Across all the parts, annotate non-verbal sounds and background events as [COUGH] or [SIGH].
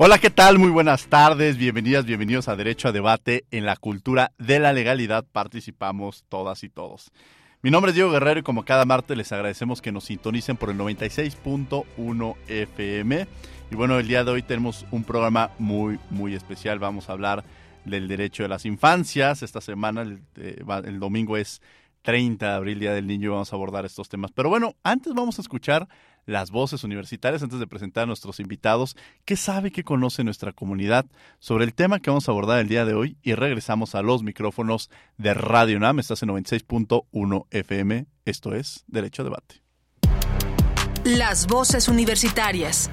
Hola, ¿qué tal? Muy buenas tardes, bienvenidas, bienvenidos a Derecho a Debate. En la cultura de la legalidad participamos todas y todos. Mi nombre es Diego Guerrero y como cada martes les agradecemos que nos sintonicen por el 96.1 FM. Y bueno, el día de hoy tenemos un programa muy, muy especial. Vamos a hablar del derecho de las infancias. Esta semana, el, eh, domingo es 30 de abril, Día del Niño, y vamos a abordar estos temas. Pero bueno, antes vamos a escuchar las voces universitarias antes de presentar a nuestros invitados. ¿Qué sabe, qué conoce nuestra comunidad sobre el tema que vamos a abordar el día de hoy? Y regresamos a los micrófonos de Radio NAM. Estás en 96.1 FM. Esto es Derecho a Debate. Las voces universitarias.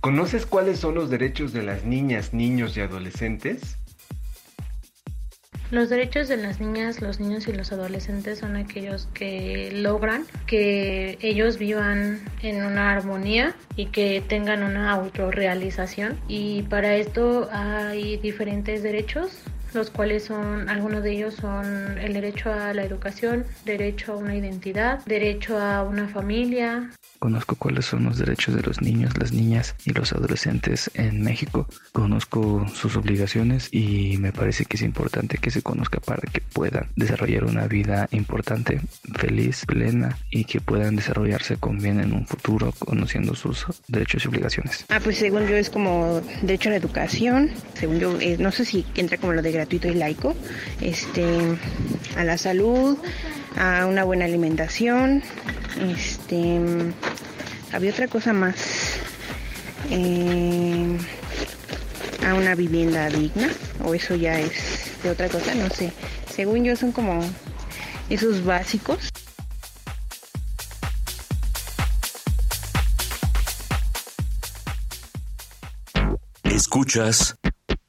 ¿Conoces cuáles son los derechos de las niñas, niños y adolescentes? Los derechos de las niñas, los niños y los adolescentes son aquellos que logran que ellos vivan en una armonía y que tengan una autorrealización. Y para esto hay diferentes derechos los cuales son, algunos de ellos son el derecho a la educación, derecho a una identidad, derecho a una familia, Conozco cuáles son los derechos de los niños, las niñas y los adolescentes en México. Conozco sus obligaciones y me parece que es importante que se conozca para que puedan desarrollar una vida importante, feliz, plena y que puedan desarrollarse con bien en un futuro conociendo sus derechos y obligaciones. Ah, pues según yo es como derecho a la educación, según yo, eh, no sé si entra como lo de gratuito y laico, este, a la salud, a una buena alimentación, este, había otra cosa más, eh, a una vivienda digna, o eso ya es de otra cosa, no sé. Según yo son como esos básicos. Escuchas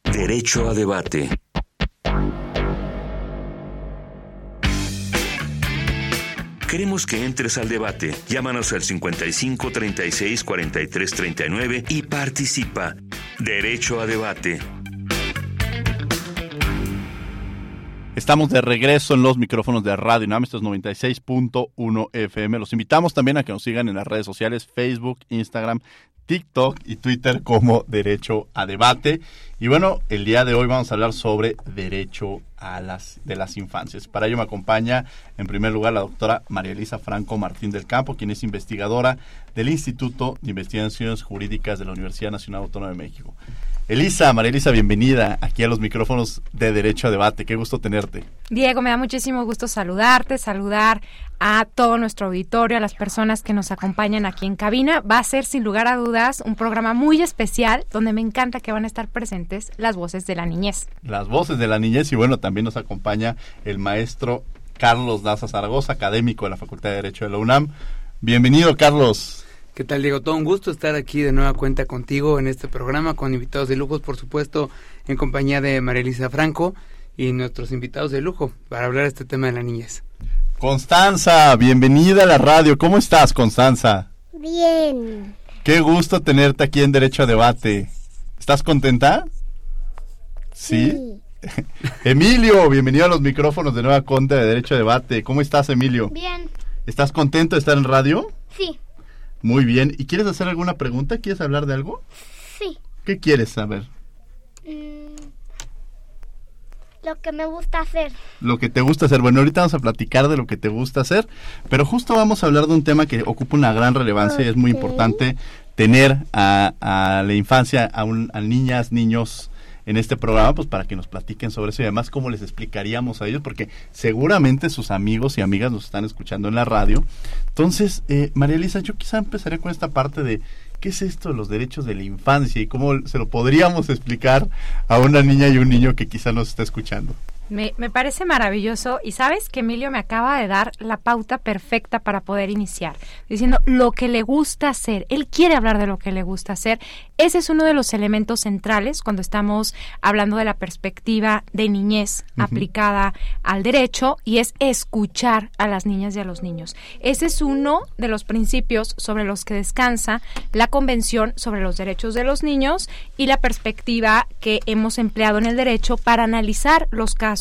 Derecho a Debate. Queremos que entres al debate. Llámanos al 55 36 43 39 y participa. Derecho a debate. Estamos de regreso en los micrófonos de Radio NAM, esto es 96.1 FM. Los invitamos también a que nos sigan en las redes sociales, Facebook, Instagram, TikTok y Twitter como Derecho a Debate. Y bueno, el día de hoy vamos a hablar sobre derecho a las de las infancias. Para ello me acompaña en primer lugar la doctora María Elisa Franco Martín del Campo, quien es investigadora del Instituto de Investigaciones Jurídicas de la Universidad Nacional Autónoma de México. Elisa, María Elisa, bienvenida aquí a los micrófonos de Derecho a Debate. Qué gusto tenerte. Diego, me da muchísimo gusto saludarte, saludar a todo nuestro auditorio, a las personas que nos acompañan aquí en cabina. Va a ser, sin lugar a dudas, un programa muy especial donde me encanta que van a estar presentes las voces de la niñez. Las voces de la niñez y bueno, también nos acompaña el maestro Carlos Daza Zaragoza, académico de la Facultad de Derecho de la UNAM. Bienvenido, Carlos. ¿Qué tal, Diego? Todo un gusto estar aquí de nueva cuenta contigo en este programa, con invitados de lujos, por supuesto, en compañía de María Elisa Franco y nuestros invitados de lujo para hablar de este tema de la niñez. Constanza, bienvenida a la radio. ¿Cómo estás, Constanza? Bien. Qué gusto tenerte aquí en Derecho a Debate. ¿Estás contenta? Sí. [LAUGHS] Emilio, bienvenido a los micrófonos de Nueva Cuenta de Derecho a Debate. ¿Cómo estás, Emilio? Bien. ¿Estás contento de estar en radio? Sí. Muy bien. ¿Y quieres hacer alguna pregunta? ¿Quieres hablar de algo? Sí. ¿Qué quieres saber? Mm, lo que me gusta hacer. Lo que te gusta hacer. Bueno, ahorita vamos a platicar de lo que te gusta hacer, pero justo vamos a hablar de un tema que ocupa una gran relevancia y es muy importante tener a, a la infancia, a, un, a niñas, niños en este programa, pues para que nos platiquen sobre eso y además cómo les explicaríamos a ellos, porque seguramente sus amigos y amigas nos están escuchando en la radio. Entonces, eh, María Elisa, yo quizá empezaré con esta parte de qué es esto de los derechos de la infancia y cómo se lo podríamos explicar a una niña y un niño que quizá nos está escuchando. Me, me, parece maravilloso y sabes que Emilio me acaba de dar la pauta perfecta para poder iniciar, diciendo lo que le gusta hacer. Él quiere hablar de lo que le gusta hacer. Ese es uno de los elementos centrales cuando estamos hablando de la perspectiva de niñez uh -huh. aplicada al derecho y es escuchar a las niñas y a los niños. Ese es uno de los principios sobre los que descansa la Convención sobre los Derechos de los Niños y la perspectiva que hemos empleado en el derecho para analizar los casos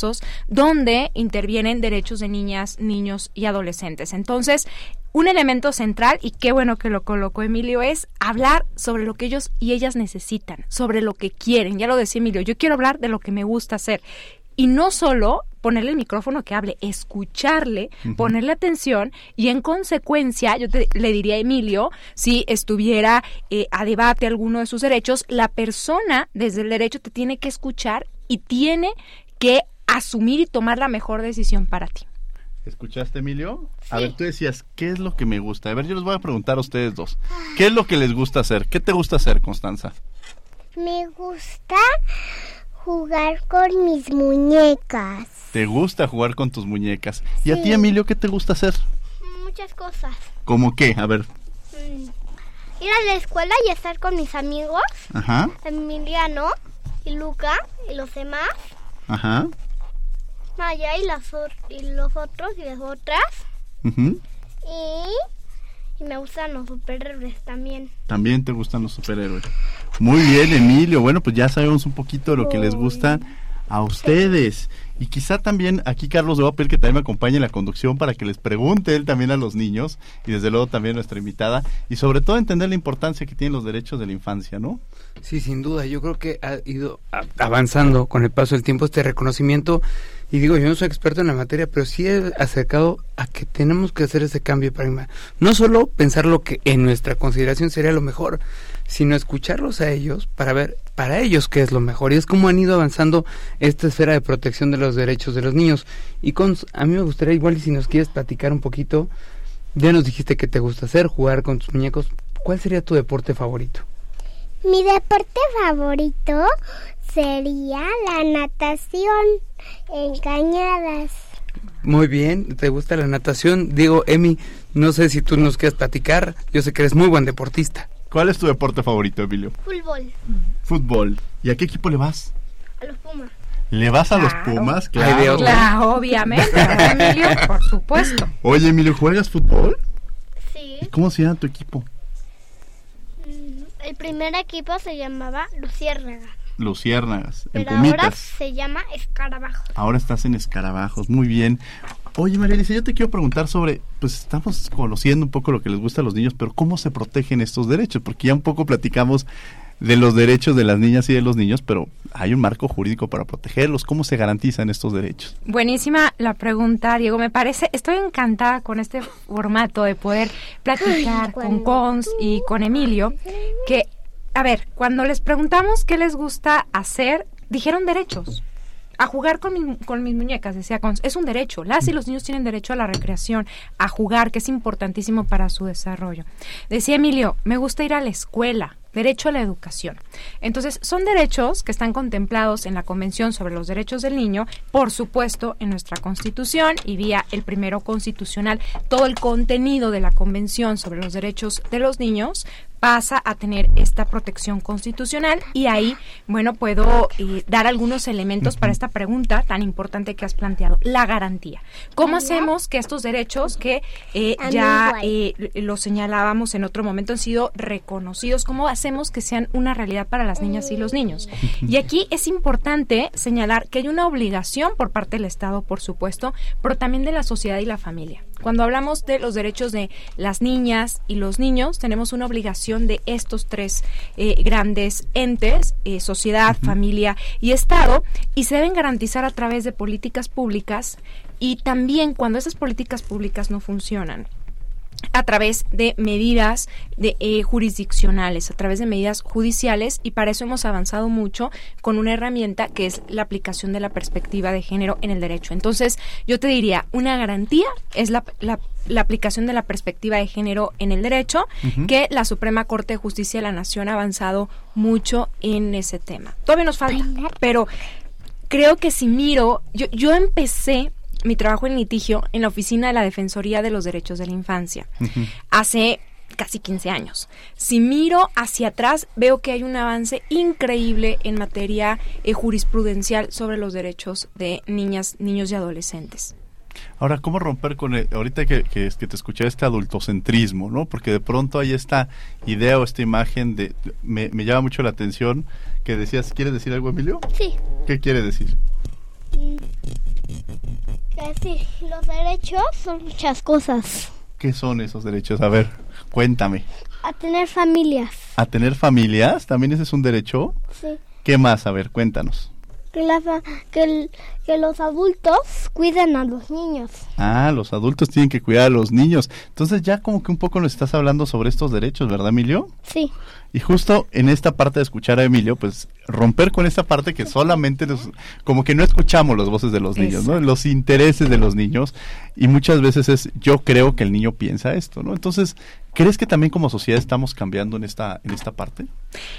donde intervienen derechos de niñas, niños y adolescentes. Entonces, un elemento central, y qué bueno que lo colocó Emilio, es hablar sobre lo que ellos y ellas necesitan, sobre lo que quieren. Ya lo decía Emilio, yo quiero hablar de lo que me gusta hacer. Y no solo ponerle el micrófono que hable, escucharle, uh -huh. ponerle atención y en consecuencia, yo te, le diría a Emilio, si estuviera eh, a debate alguno de sus derechos, la persona desde el derecho te tiene que escuchar y tiene que asumir y tomar la mejor decisión para ti. ¿Escuchaste, Emilio? Sí. A ver, tú decías, ¿qué es lo que me gusta? A ver, yo les voy a preguntar a ustedes dos. ¿Qué es lo que les gusta hacer? ¿Qué te gusta hacer, Constanza? Me gusta jugar con mis muñecas. ¿Te gusta jugar con tus muñecas? Sí. ¿Y a ti, Emilio, qué te gusta hacer? Muchas cosas. ¿Cómo qué? A ver. Mm. Ir a la escuela y estar con mis amigos. Ajá. Emiliano y Luca y los demás. Ajá. Maya y, las, y los otros y las otras. Uh -huh. y, y, me gustan los superhéroes también. También te gustan los superhéroes. Muy bien, Emilio. Bueno, pues ya sabemos un poquito de lo que les gusta a ustedes. Y quizá también aquí Carlos le va a pedir que también me acompañe en la conducción para que les pregunte él también a los niños y desde luego también a nuestra invitada y sobre todo entender la importancia que tienen los derechos de la infancia, ¿no? Sí, sin duda. Yo creo que ha ido avanzando con el paso del tiempo este reconocimiento y digo, yo no soy experto en la materia, pero sí he acercado a que tenemos que hacer ese cambio de paradigma. No solo pensar lo que en nuestra consideración sería lo mejor, sino escucharlos a ellos para ver para ellos qué es lo mejor. Y es como han ido avanzando esta esfera de protección de los derechos de los niños. Y con, a mí me gustaría igual si nos quieres platicar un poquito, ya nos dijiste que te gusta hacer, jugar con tus muñecos. ¿Cuál sería tu deporte favorito? Mi deporte favorito sería la natación en cañadas. Muy bien, ¿te gusta la natación? Digo, Emi, no sé si tú nos quieres platicar, yo sé que eres muy buen deportista. ¿Cuál es tu deporte favorito, Emilio? Fútbol. Fútbol. ¿Y a qué equipo le vas? A los Pumas. ¿Le vas a claro. los Pumas? Claro, claro obviamente, [LAUGHS] Emilio, por supuesto. Oye, Emilio, ¿juegas fútbol? Sí. ¿Cómo se llama tu equipo? El primer equipo se llamaba Luciérnaga. Luciérnagas, Pero Pumitas. ahora se llama Escarabajos. Ahora estás en Escarabajos, muy bien. Oye, María Elisa, yo te quiero preguntar sobre, pues estamos conociendo un poco lo que les gusta a los niños, pero ¿cómo se protegen estos derechos? Porque ya un poco platicamos de los derechos de las niñas y de los niños, pero hay un marco jurídico para protegerlos. ¿Cómo se garantizan estos derechos? Buenísima la pregunta, Diego. Me parece, estoy encantada con este formato de poder platicar con Cons y con Emilio, que, a ver, cuando les preguntamos qué les gusta hacer, dijeron derechos a jugar con, mi, con mis muñecas, decía Cons, es un derecho. Las y los niños tienen derecho a la recreación, a jugar, que es importantísimo para su desarrollo. Decía Emilio, me gusta ir a la escuela, derecho a la educación. Entonces, son derechos que están contemplados en la Convención sobre los Derechos del Niño, por supuesto, en nuestra Constitución y vía el primero constitucional. Todo el contenido de la Convención sobre los Derechos de los Niños pasa a tener esta protección constitucional y ahí, bueno, puedo eh, dar algunos elementos para esta pregunta tan importante que has planteado, la garantía. ¿Cómo hacemos que estos derechos que eh, ya eh, lo señalábamos en otro momento han sido reconocidos, cómo hacemos que sean una realidad para las niñas y los niños? Y aquí es importante señalar que hay una obligación por parte del Estado, por supuesto, pero también de la sociedad y la familia. Cuando hablamos de los derechos de las niñas y los niños, tenemos una obligación de estos tres eh, grandes entes, eh, sociedad, familia y Estado, y se deben garantizar a través de políticas públicas y también cuando esas políticas públicas no funcionan a través de medidas de, eh, jurisdiccionales, a través de medidas judiciales y para eso hemos avanzado mucho con una herramienta que es la aplicación de la perspectiva de género en el derecho. Entonces, yo te diría, una garantía es la, la, aplicación de la perspectiva de género en el derecho, que la Suprema Corte de Justicia de la Nación ha avanzado mucho en ese tema. Todavía nos falta, pero creo que si miro, yo, yo empecé mi trabajo en litigio en la oficina de la Defensoría de los Derechos de la Infancia. Hace casi 15 años. Si miro hacia atrás, veo que hay un avance increíble en materia eh, jurisprudencial sobre los derechos de niñas, niños y adolescentes. Ahora, ¿cómo romper con el, ahorita que, que, que, te escuché este adultocentrismo, ¿no? Porque de pronto hay esta idea o esta imagen de, me, me llama mucho la atención que decías, ¿quieres decir algo, Emilio? Sí. ¿Qué quiere decir? Sí, los derechos son muchas cosas. ¿Qué son esos derechos? A ver, cuéntame. A tener familias. ¿A tener familias? ¿También ese es un derecho? Sí. ¿Qué más? A ver, cuéntanos. Que, la, que, que los adultos cuiden a los niños. Ah, los adultos tienen que cuidar a los niños. Entonces ya como que un poco nos estás hablando sobre estos derechos, ¿verdad, Emilio? Sí. Y justo en esta parte de escuchar a Emilio, pues romper con esta parte que solamente como que no escuchamos las voces de los niños, ¿no? Los intereses de los niños y muchas veces es yo creo que el niño piensa esto, ¿no? Entonces, ¿crees que también como sociedad estamos cambiando en esta en esta parte?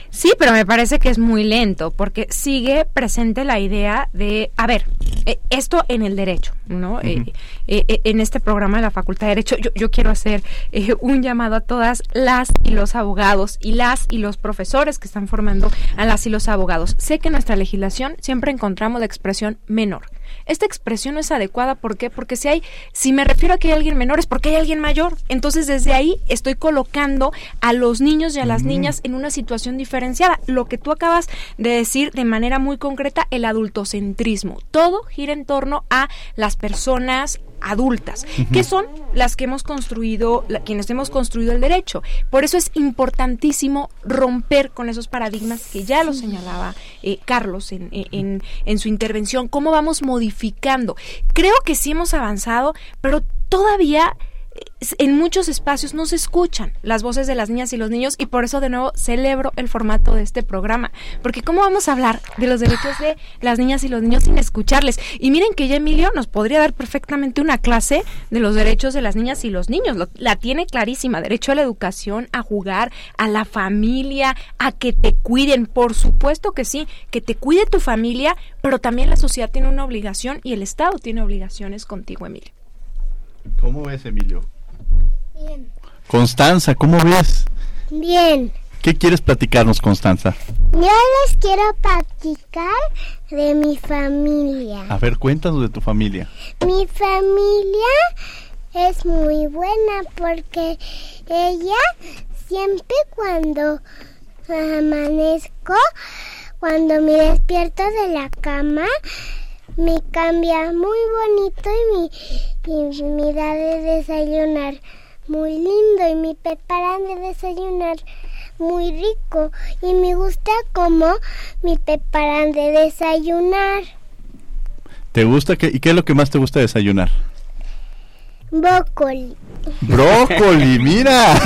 Sí, pero me parece que es muy lento porque sigue presente la idea de, a ver, eh, esto en el derecho, ¿no? eh, eh, en este programa de la Facultad de Derecho yo, yo quiero hacer eh, un llamado a todas las y los abogados y las y los profesores que están formando a las y los abogados. Sé que en nuestra legislación siempre encontramos la expresión menor. Esta expresión no es adecuada, ¿por qué? Porque si hay, si me refiero a que hay alguien menor es porque hay alguien mayor. Entonces desde ahí estoy colocando a los niños y a las niñas en una situación diferenciada. Lo que tú acabas de decir de manera muy concreta, el adultocentrismo. Todo gira en torno a las personas adultas, que son las que hemos construido, la, quienes hemos construido el derecho. Por eso es importantísimo romper con esos paradigmas que ya lo señalaba eh, Carlos en, en, en su intervención, cómo vamos modificando. Creo que sí hemos avanzado, pero todavía en muchos espacios no se escuchan las voces de las niñas y los niños y por eso de nuevo celebro el formato de este programa, porque cómo vamos a hablar de los derechos de las niñas y los niños sin escucharles. Y miren que ya Emilio nos podría dar perfectamente una clase de los derechos de las niñas y los niños, la tiene clarísima, derecho a la educación, a jugar, a la familia, a que te cuiden, por supuesto que sí, que te cuide tu familia, pero también la sociedad tiene una obligación y el Estado tiene obligaciones contigo, Emilio. ¿Cómo ves, Emilio? Bien. Constanza, ¿cómo ves? Bien. ¿Qué quieres platicarnos, Constanza? Yo les quiero platicar de mi familia. A ver, cuéntanos de tu familia. Mi familia es muy buena porque ella siempre cuando amanezco, cuando me despierto de la cama, me cambia muy bonito y mi, y me da de desayunar muy lindo y me preparan de desayunar muy rico y me gusta como me preparan de desayunar. ¿Te gusta? Que, ¿Y qué es lo que más te gusta desayunar? Brócoli. Brócoli, [LAUGHS] mira.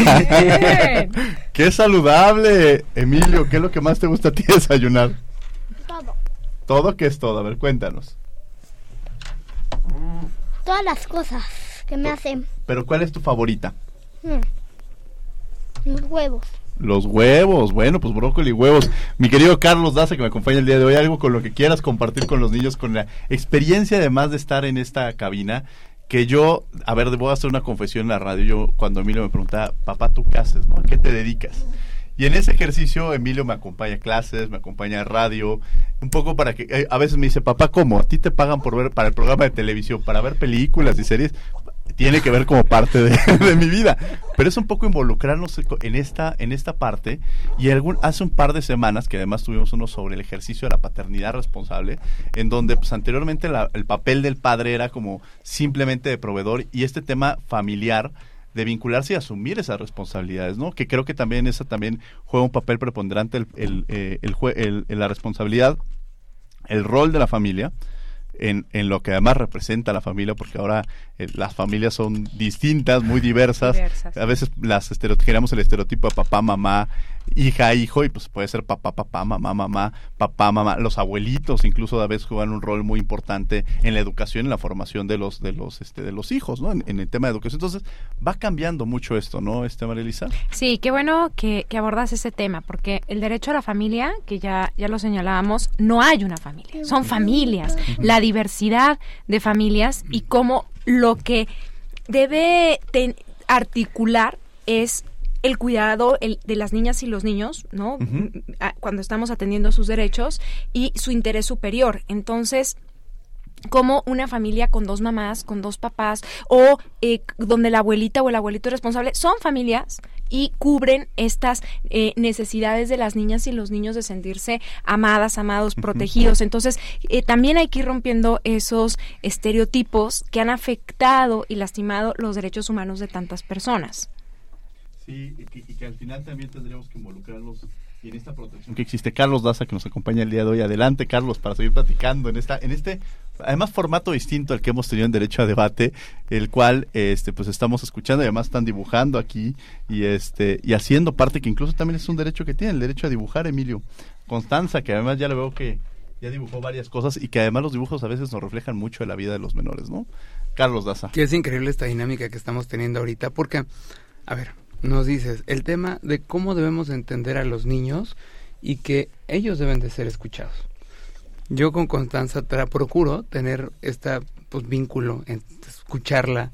qué saludable. Emilio, ¿qué es lo que más te gusta a ti [LAUGHS] desayunar? Todo. ¿Todo qué es todo? A ver, cuéntanos. Todas las cosas que me hacen. ¿Pero cuál es tu favorita? Mm. Los huevos. Los huevos, bueno, pues brócoli y huevos. Mi querido Carlos Daza, que me acompaña el día de hoy, algo con lo que quieras compartir con los niños, con la experiencia además de estar en esta cabina, que yo, a ver, a hacer una confesión en la radio, yo cuando Emilio me preguntaba, papá, ¿tú qué haces? ¿no? ¿A qué te dedicas? Y en ese ejercicio Emilio me acompaña a clases, me acompaña a radio, un poco para que eh, a veces me dice, papá, ¿cómo? ¿A ti te pagan por ver para el programa de televisión, para ver películas y series? Tiene que ver como parte de, [LAUGHS] de mi vida. Pero es un poco involucrarnos en esta, en esta parte. Y algún, hace un par de semanas, que además tuvimos uno sobre el ejercicio de la paternidad responsable, en donde pues anteriormente la, el papel del padre era como simplemente de proveedor y este tema familiar de vincularse y asumir esas responsabilidades, ¿no? Que creo que también esa también juega un papel preponderante el, el, eh, el, el, la responsabilidad, el rol de la familia en, en lo que además representa la familia, porque ahora eh, las familias son distintas, muy diversas. Diversas. A veces las estereot- generamos el estereotipo de papá, mamá, hija, hijo, y pues puede ser papá, papá, mamá, mamá, papá, mamá. Los abuelitos incluso a veces juegan un rol muy importante en la educación, en la formación de los, de los, este, de los hijos, ¿no? En, en el tema de educación. Entonces, va cambiando mucho esto, ¿no, este María Elisa? Sí, qué bueno que, que abordas ese tema, porque el derecho a la familia, que ya, ya lo señalábamos, no hay una familia, son familias, la diversidad de familias y cómo lo que debe ten- articular es el cuidado el- de las niñas y los niños, ¿no? A- Cuando estamos atendiendo sus derechos y su interés superior. Entonces, como una familia con dos mamás, con dos papás, o eh, donde la abuelita o el abuelito es responsable, son familias y cubren estas eh, necesidades de las niñas y los niños de sentirse amadas, amados, protegidos. Entonces, eh, también hay que ir rompiendo esos estereotipos que han afectado y lastimado los derechos humanos de tantas personas. Sí, y que, y que al final también tendríamos que involucrarlos en esta protección que existe. Carlos Daza, que nos acompaña el día de hoy. Adelante, Carlos, para seguir platicando en esta, en este, además formato distinto al que hemos tenido en Derecho a Debate, el cual, este, pues estamos escuchando y además están dibujando aquí y este, y haciendo parte que incluso también es un derecho que tiene, el derecho a dibujar, Emilio. Constanza, que además ya le veo que ya dibujó varias cosas y que además los dibujos a veces nos reflejan mucho de la vida de los menores, ¿no? Carlos Daza. Que es increíble esta dinámica que estamos teniendo ahorita, porque, a ver, nos dices el tema de cómo debemos entender a los niños y que ellos deben de ser escuchados. Yo con Constanza tra- procuro tener este vínculo, escucharla,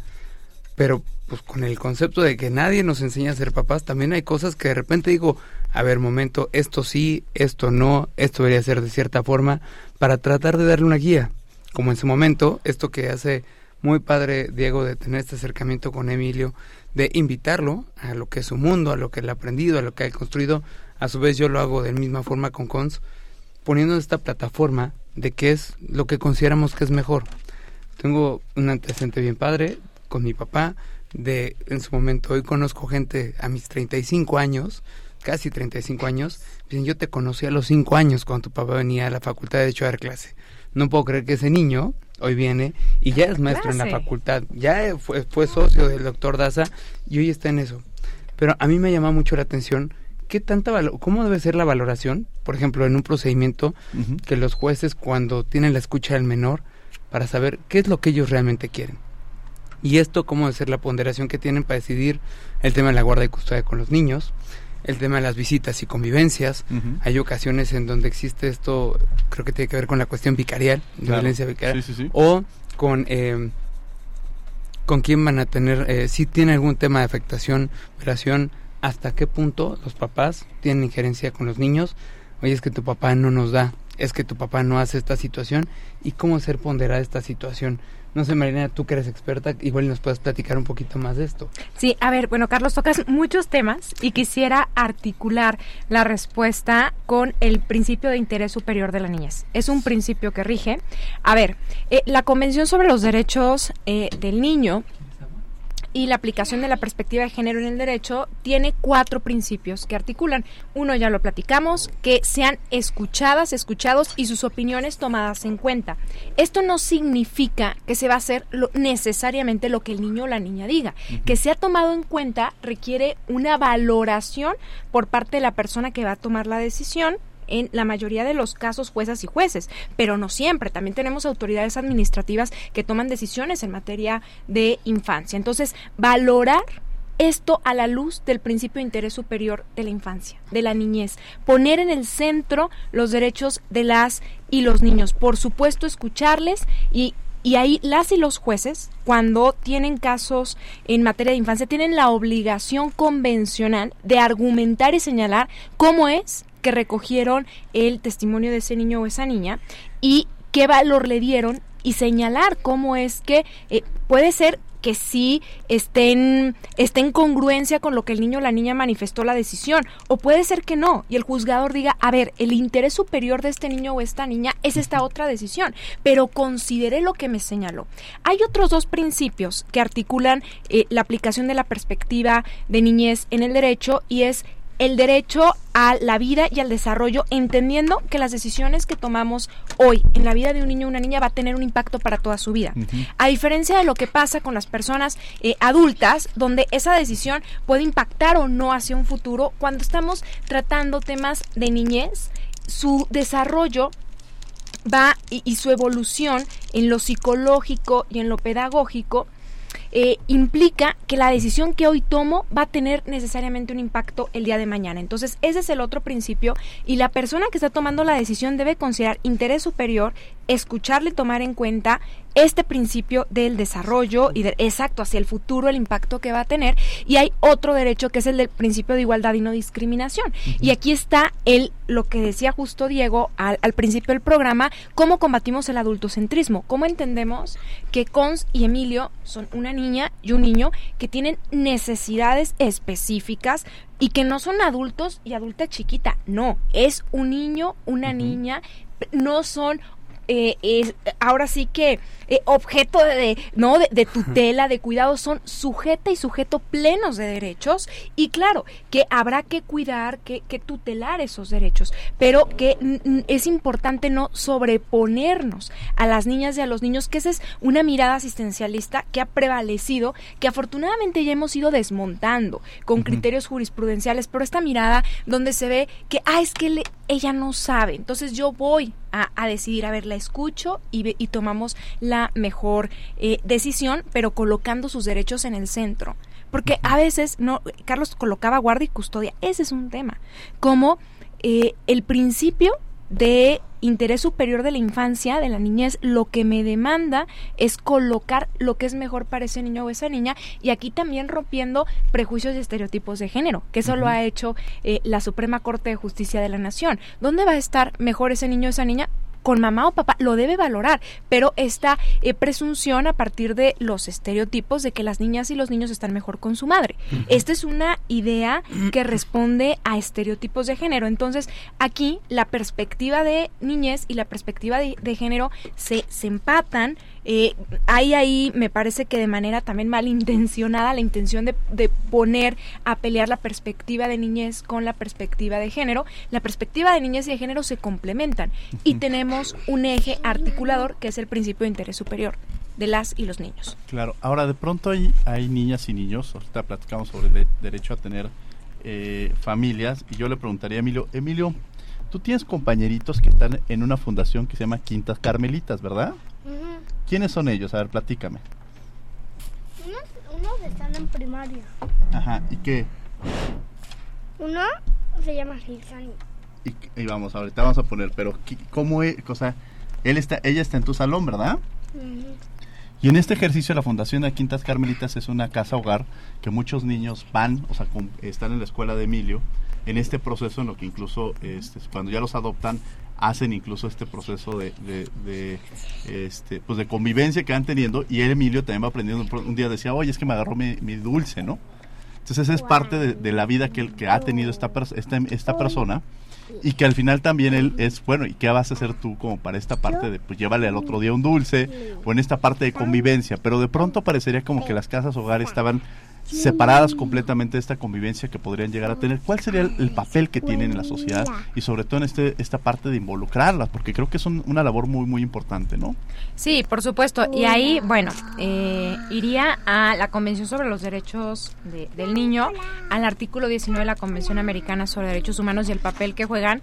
pero pues con el concepto de que nadie nos enseña a ser papás, también hay cosas que de repente digo, a ver, momento, esto sí, esto no, esto debería ser de cierta forma, para tratar de darle una guía. Como en su momento, esto que hace muy padre Diego de tener este acercamiento con Emilio, de invitarlo a lo que es su mundo, a lo que él ha aprendido, a lo que ha construido. A su vez yo lo hago de la misma forma con Cons, poniendo esta plataforma de qué es lo que consideramos que es mejor. Tengo un antecedente bien padre con mi papá, de en su momento hoy conozco gente a mis 35 años, casi 35 años, dicen yo te conocí a los 5 años cuando tu papá venía a la facultad de Derecho a dar clase. No puedo creer que ese niño hoy viene y ya es maestro en la facultad, ya fue, fue socio del doctor Daza y hoy está en eso. Pero a mí me llama mucho la atención qué tanta valo- cómo debe ser la valoración, por ejemplo, en un procedimiento que los jueces cuando tienen la escucha del menor para saber qué es lo que ellos realmente quieren. Y esto cómo debe ser la ponderación que tienen para decidir el tema de la guarda y custodia con los niños, el tema de las visitas y convivencias. Hay ocasiones en donde existe esto, creo que tiene que ver con la cuestión vicarial, de Claro. violencia vicarial, Sí, sí, sí. o con eh, con quién van a tener, eh, si tiene algún tema de afectación, operación, hasta qué punto los papás tienen injerencia con los niños. Oye, es que tu papá no nos da, es que tu papá no hace esta situación y cómo ser ponderada esta situación. No sé, Marina, tú que eres experta, igual nos puedes platicar un poquito más de esto. Sí, a ver, bueno, Carlos, tocas muchos temas y quisiera articular la respuesta con el principio de interés superior de la niñez. Es un principio que rige. A ver, eh, la Convención sobre los Derechos eh, del Niño y la aplicación de la perspectiva de género en el derecho tiene cuatro principios que articulan. Uno ya lo platicamos, que sean escuchadas, escuchados y sus opiniones tomadas en cuenta. Esto no significa que se va a hacer lo- necesariamente lo que el niño o la niña diga. Que sea tomado en cuenta requiere una valoración por parte de la persona que va a tomar la decisión en la mayoría de los casos juezas y jueces, pero no siempre. También tenemos autoridades administrativas que toman decisiones en materia de infancia. Entonces, valorar esto a la luz del principio de interés superior de la infancia, de la niñez. Poner en el centro los derechos de las y los niños. Por supuesto, escucharles y y ahí las y los jueces, cuando tienen casos en materia de infancia, tienen la obligación convencional de argumentar y señalar cómo es que recogieron el testimonio de ese niño o esa niña y qué valor le dieron y señalar cómo es que eh, puede ser que sí estén, esté en congruencia con lo que el niño o la niña manifestó la decisión, o puede ser que no, y el juzgador diga, a ver, el interés superior de este niño o esta niña es esta otra decisión, pero consideré lo que me señaló. Hay otros dos principios que articulan eh, la aplicación de la perspectiva de niñez en el derecho y es el derecho a la vida y al desarrollo, entendiendo que las decisiones que tomamos hoy en la vida de un niño o una niña va a tener un impacto para toda su vida. A diferencia de lo que pasa con las personas eh, adultas, donde esa decisión puede impactar o no hacia un futuro, cuando estamos tratando temas de niñez, su desarrollo va y, y su evolución en lo psicológico y en lo pedagógico eh, implica que la decisión que hoy tomo va a tener necesariamente un impacto el día de mañana. Entonces, ese es el otro principio y la persona que está tomando la decisión debe considerar interés superior, escucharle, tomar en cuenta este principio del desarrollo y de, exacto hacia el futuro el impacto que va a tener. Y hay otro derecho que es el del principio de igualdad y no discriminación. Y aquí está el lo que decía justo Diego al, al, principio del programa cómo combatimos el adultocentrismo. Cómo entendemos que Cons y Emilio son una niña y un niño que tienen necesidades específicas y que no son adultos y adulta chiquita no es un niño una uh -huh. niña no son eh, es, ahora sí que eh, objeto de, no de, de, tutela, de cuidado, son sujeta y sujeto plenos de derechos. Y claro que habrá que cuidar, que, que tutelar esos derechos, pero que es importante no sobreponernos a las niñas y a los niños, que esa es una mirada asistencialista que ha prevalecido, que afortunadamente ya hemos ido desmontando con uh -huh. criterios jurisprudenciales, pero esta mirada donde se ve que, ah, es que le, ella no sabe, entonces yo voy a, a decidir, a ver, la escucho y, y tomamos la mejor eh, decisión, pero colocando sus derechos en el centro. Porque a veces, no, Carlos colocaba guardia y custodia, ese es un tema, como eh, el principio de interés superior de la infancia, de la niñez, lo que me demanda es colocar lo que es mejor para ese niño o esa niña y aquí también rompiendo prejuicios y estereotipos de género, que eso uh -huh. lo ha hecho eh, la Suprema Corte de Justicia de la Nación. ¿Dónde va a estar mejor ese niño o esa niña? Con mamá o papá lo debe valorar, pero esta eh, presunción a partir de los estereotipos de que las niñas y los niños están mejor con su madre. Uh -huh. Esta es una idea que responde a estereotipos de género. Entonces, aquí la perspectiva de niñez y la perspectiva de, de género se, se empatan. Eh, hay ahí, me parece que de manera también malintencionada, la intención de, de, poner a pelear la perspectiva de niñez con la perspectiva de género. La perspectiva de niñez y de género se complementan y tenemos un eje articulador que es el principio de interés superior de las y los niños. Claro, ahora de pronto hay, hay niñas y niños, ahorita platicamos sobre el de, derecho a tener eh, familias y yo le preguntaría a Emilio, Emilio, tú tienes compañeritos que están en una fundación que se llama Quintas Carmelitas, ¿verdad? ¿Quiénes son ellos? A ver, platícame. Unos, unos están en primaria. Ajá, ¿y qué? Uno se llama Gilsani. Y, y, vamos, ahorita vamos a poner, pero ¿cómo es? O sea, él está, ella está en tu salón, ¿verdad? Uh -huh. Y en este ejercicio la Fundación de Quintas Carmelitas es una casa hogar que muchos niños van, o sea, con, están en la escuela de Emilio, en este proceso en lo que incluso este, cuando ya los adoptan hacen incluso este proceso de, de, de, este pues de convivencia que van teniendo y él Emilio también va aprendiendo. Un día decía oye es que me agarró mi, mi dulce no entonces esa es parte de, de la vida que, que, ha tenido esta, esta, esta persona y que al final también él es bueno y qué vas a hacer tú como para esta parte de pues llévale al otro día un dulce o en esta parte de convivencia pero de pronto parecería como que las casas hogares estaban separadas completamente de esta convivencia que podrían llegar a tener. ¿Cuál sería el, el, papel que tienen en la sociedad y sobre todo en este esta parte de involucrarlas? Porque creo que es un, una labor muy muy importante, ¿no? Sí, por supuesto. Y ahí, bueno, eh, iría a la Convención sobre los Derechos de, del Niño, al artículo 19 de la Convención Americana sobre Derechos Humanos y el papel que juegan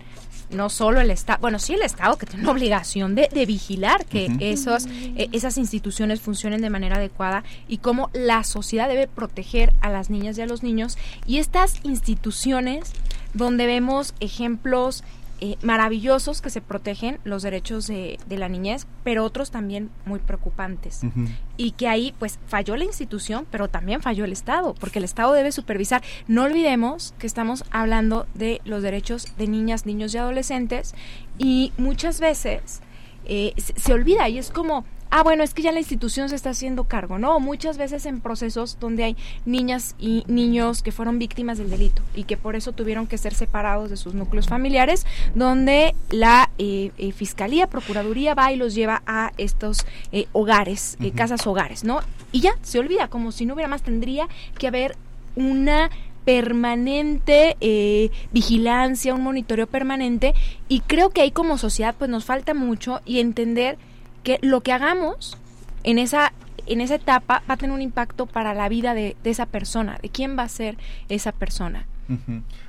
no solo el Estado, bueno, sí el Estado que tiene una obligación de, de vigilar que uh -huh. esos, eh, esas instituciones funcionen de manera adecuada y cómo la sociedad debe proteger a las niñas y a los niños y estas instituciones donde vemos ejemplos eh, maravillosos que se protegen los derechos de, de, la niñez, pero otros también muy preocupantes. Uh -huh. Y que ahí pues falló la institución, pero también falló el Estado, porque el Estado debe supervisar. No olvidemos que estamos hablando de los derechos de niñas, niños y adolescentes y muchas veces eh, se, se olvida y es como ah, bueno, es que ya la institución se está haciendo cargo, ¿no? Muchas veces en procesos donde hay niñas y niños que fueron víctimas del delito y que por eso tuvieron que ser separados de sus núcleos familiares, donde la eh, eh, Fiscalía, Procuraduría va y los lleva a estos eh, hogares, uh -huh. casas hogares, ¿no? Y ya, se olvida, como si no hubiera más, tendría que haber una permanente eh, vigilancia, un monitoreo permanente y creo que ahí como sociedad pues nos falta mucho y entender que lo que hagamos en esa en esa etapa va a tener un impacto para la vida de, de esa persona, de quién va a ser esa persona.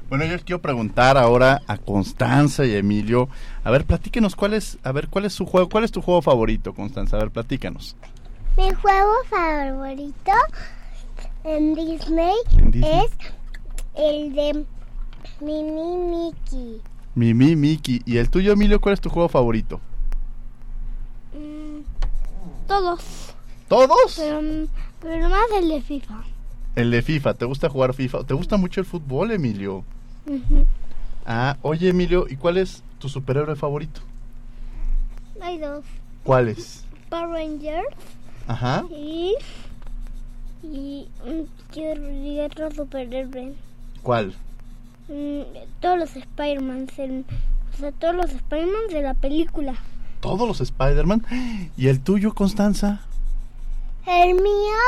Bueno, yo les quiero preguntar ahora a Constanza y a Emilio. A ver, platíquenos cuál es, a ver, cuál es su juego, cuál es tu juego favorito, Constanza. A ver, platícanos. Mi juego favorito en Disney, En Disney. es el de Mini Mickey. Mimi, Miki. ¿Y el tuyo, Emilio, cuál es tu juego favorito? Todos. ¿Todos? Pero, pero más el de FIFA. El de FIFA. ¿Te gusta jugar FIFA? ¿Te gusta mucho el fútbol, Emilio? Ah, oye, Emilio, ¿y cuál es tu superhéroe favorito? Hay dos. ¿Cuál es? Power Rangers Ajá. y... Y, y otro superhéroe. ¿Cuál? Mm, todos los Spider-Man. O sea, todos los Spider-Man de la película. Todos los Spider-Man. ¿Y el tuyo, Constanza? El mío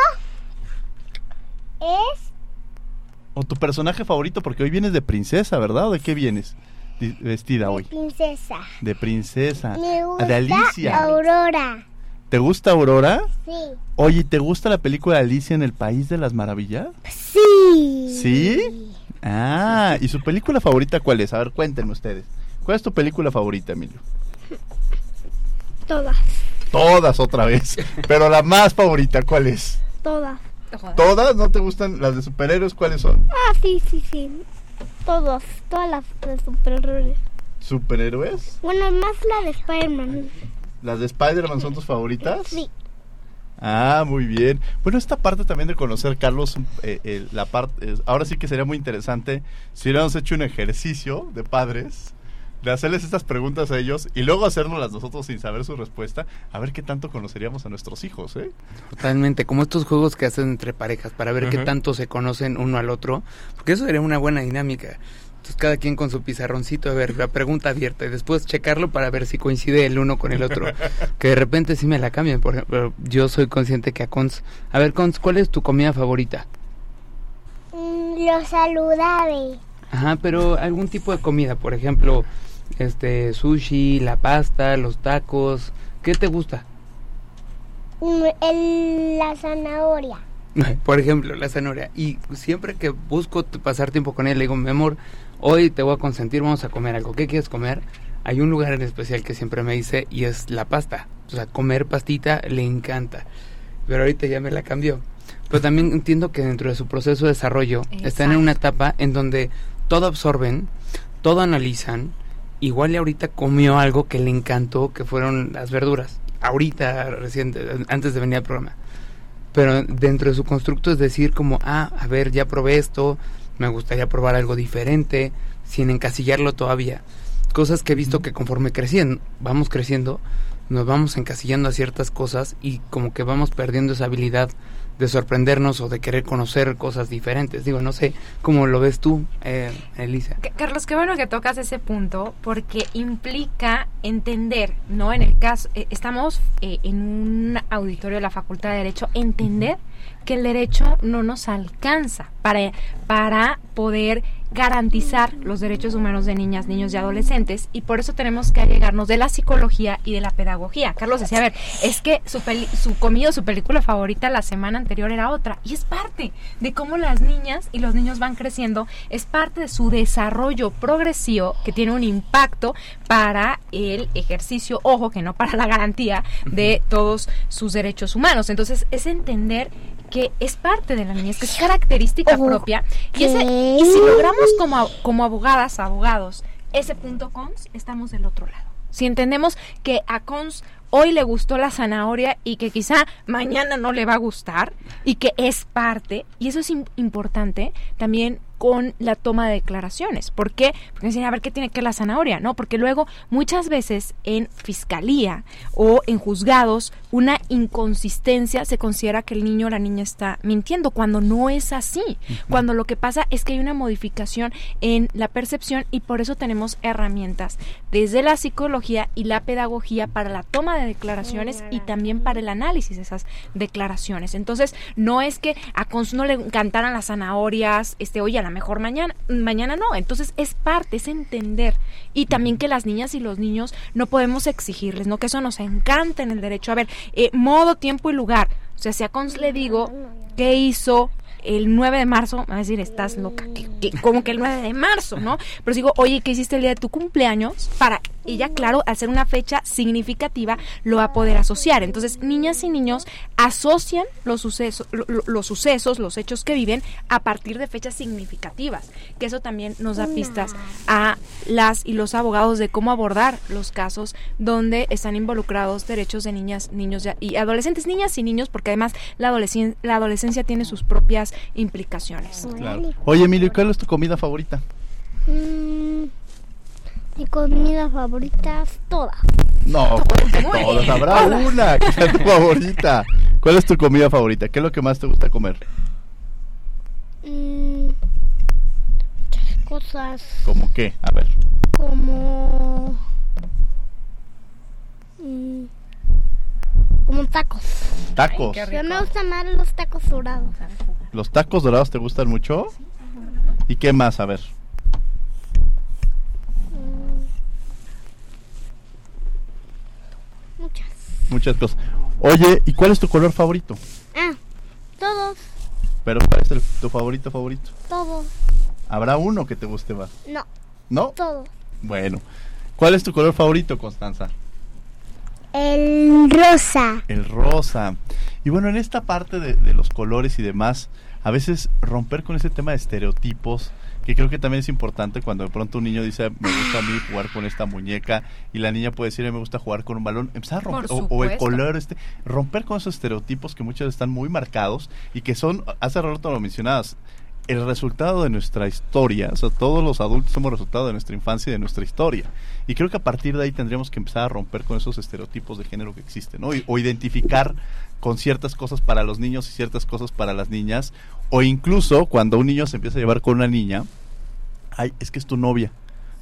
es ¿O tu personaje favorito? Porque hoy vienes de princesa, ¿verdad? ¿O de qué vienes vestida hoy? princesa. De princesa. Me gusta de Alicia. Aurora. ¿Te gusta Aurora? Sí. Oye, ¿te gusta la película Alicia en el País de las Maravillas? Sí. ¿Sí? Ah, ¿y su película favorita cuál es? A ver, cuéntenme ustedes. ¿Cuál es tu película favorita, Emilio? Todas. Todas otra vez. [LAUGHS] Pero la más favorita, ¿cuál es? Todas. ¿Todas? ¿No te gustan las de superhéroes? ¿Cuáles son? Ah, sí, sí, sí. Todos. Todas las de superhéroes. ¿Superhéroes? Bueno, más la de Spider-Man. ¿Las de Spider-Man son tus favoritas? Sí. Ah, muy bien. Bueno, esta parte también de conocer, Carlos, eh, eh, la parte, eh, ahora sí que sería muy interesante si hubiéramos hecho un ejercicio de padres, de hacerles estas preguntas a ellos y luego hacernoslas nosotros sin saber su respuesta, a ver qué tanto conoceríamos a nuestros hijos, ¿eh? Totalmente, como estos juegos que hacen entre parejas para ver qué tanto se conocen uno al otro, porque eso sería una buena dinámica. Entonces cada quien con su pizarroncito, a ver, la pregunta abierta y después checarlo para ver si coincide el uno con el otro. [LAUGHS] que de repente sí me la cambian, por ejemplo, yo soy consciente que a Cons... A ver, Cons, ¿cuál es tu comida favorita? Mm, lo saludable. Ajá, pero algún tipo de comida, por ejemplo, este sushi, la pasta, los tacos, ¿qué te gusta? Mm, el- la zanahoria. [LAUGHS] Por ejemplo, la zanahoria. Y siempre que busco pasar tiempo con él, le digo, mi amor, hoy te voy a consentir, vamos a comer algo. ¿Qué quieres comer? Hay un lugar en especial que siempre me dice y es la pasta. O sea, comer pastita le encanta. Pero ahorita ya me la cambió. Pero también entiendo que dentro de su proceso de desarrollo están en una etapa en donde todo absorben, todo analizan. Igual y ahorita comió algo que le encantó, que fueron las verduras. Ahorita, reciente, antes de venir al programa pero dentro de su constructo es decir como, ah, a ver, ya probé esto, me gustaría probar algo diferente, sin encasillarlo todavía. Cosas que he visto que conforme creciendo, vamos creciendo, nos vamos encasillando a ciertas cosas y como que vamos perdiendo esa habilidad de sorprendernos o de querer conocer cosas diferentes. Digo, no sé cómo lo ves tú, eh, Elisa. Carlos, qué bueno que tocas ese punto porque implica entender, ¿no? En el caso, eh, estamos eh, en un auditorio de la Facultad de Derecho, entender que el derecho no nos alcanza para, para poder garantizar los derechos humanos de niñas, niños y adolescentes y por eso tenemos que allegarnos de la psicología y de la pedagogía. Carlos decía, a ver, es que su, peli- su comida, su película favorita la semana anterior era otra y es parte de cómo las niñas y los niños van creciendo, es parte de su desarrollo progresivo que tiene un impacto para el ejercicio, ojo que no para la garantía de todos sus derechos humanos. Entonces es entender que es parte de la niñez, que es característica propia. Y, ese, y si logramos como, como abogadas, abogados, ese punto cons, estamos del otro lado. Si entendemos que a cons hoy le gustó la zanahoria y que quizá mañana no le va a gustar y que es parte, y eso es im- importante también con la toma de declaraciones. ¿Por qué? Porque dicen, a ver, ¿qué tiene que ver la zanahoria? No, porque luego muchas veces en fiscalía o en juzgados una inconsistencia se considera que el niño o la niña está mintiendo cuando no es así. Cuando lo que pasa es que hay una modificación en la percepción y por eso tenemos herramientas desde la psicología y la pedagogía para la toma de declaraciones y también para el análisis de esas declaraciones. Entonces, no es que a Cons no le encantaran las zanahorias, este, oye, lo mejor mañana, mañana no. Entonces es parte, es entender. Y también que las niñas y los niños no podemos exigirles, ¿no? Que eso nos encanta en el derecho. A ver, eh, modo, tiempo y lugar. O sea, si a Cons le digo qué hizo el 9 de marzo, me va a decir, estás loca, como que el 9 de marzo, ¿no? Pero digo, oye, ¿qué hiciste el día de tu cumpleaños? Para ella, claro, al ser una fecha significativa, lo va a poder asociar. Entonces, niñas y niños asocian los sucesos, los sucesos, los hechos que viven a partir de fechas significativas, que eso también nos da pistas a las y los abogados de cómo abordar los casos donde están involucrados derechos de niñas, niños y adolescentes, niñas y niños, porque además la, adolescencia, la adolescencia tiene sus propias implicaciones. Oye, Emilio, ¿cuál es tu comida favorita? Mm, mi comida favorita es todas. No, todas. Habrá una que sea tu favorita. ¿Cuál es tu comida favorita? ¿Qué es lo que más te gusta comer? Mm, muchas cosas. ¿Cómo qué? A ver. Como... Mm, como tacos. ¿Tacos? Yo me gustan más los tacos dorados. ¿Los tacos dorados te gustan mucho? ¿Y qué más? A ver. Muchas. Cosas. Oye, ¿y cuál es tu color favorito? Ah, todos. ¿Pero cuál es el, tu favorito favorito? Todos. ¿Habrá uno que te guste más? No. ¿No? Todos. Bueno. ¿Cuál es tu color favorito, Constanza? El rosa. El rosa. Y bueno, en esta parte de, de los colores y demás, a veces romper con ese tema de estereotipos, que creo que también es importante cuando de pronto un niño dice, me gusta a mí jugar con esta muñeca, y la niña puede decir, me gusta jugar con un balón, empezar a romper, o, o, el color, este, romper con esos estereotipos que muchas veces están muy marcados y que son, hace rato lo mencionabas, el resultado de nuestra historia, o sea, todos los adultos somos resultado de nuestra infancia y de nuestra historia. Y creo que a partir de ahí tendríamos que empezar a romper con esos estereotipos de género que existen, ¿no? o identificar con ciertas cosas para los niños y ciertas cosas para las niñas, o incluso cuando un niño se empieza a llevar con una niña, ay, es que es tu novia,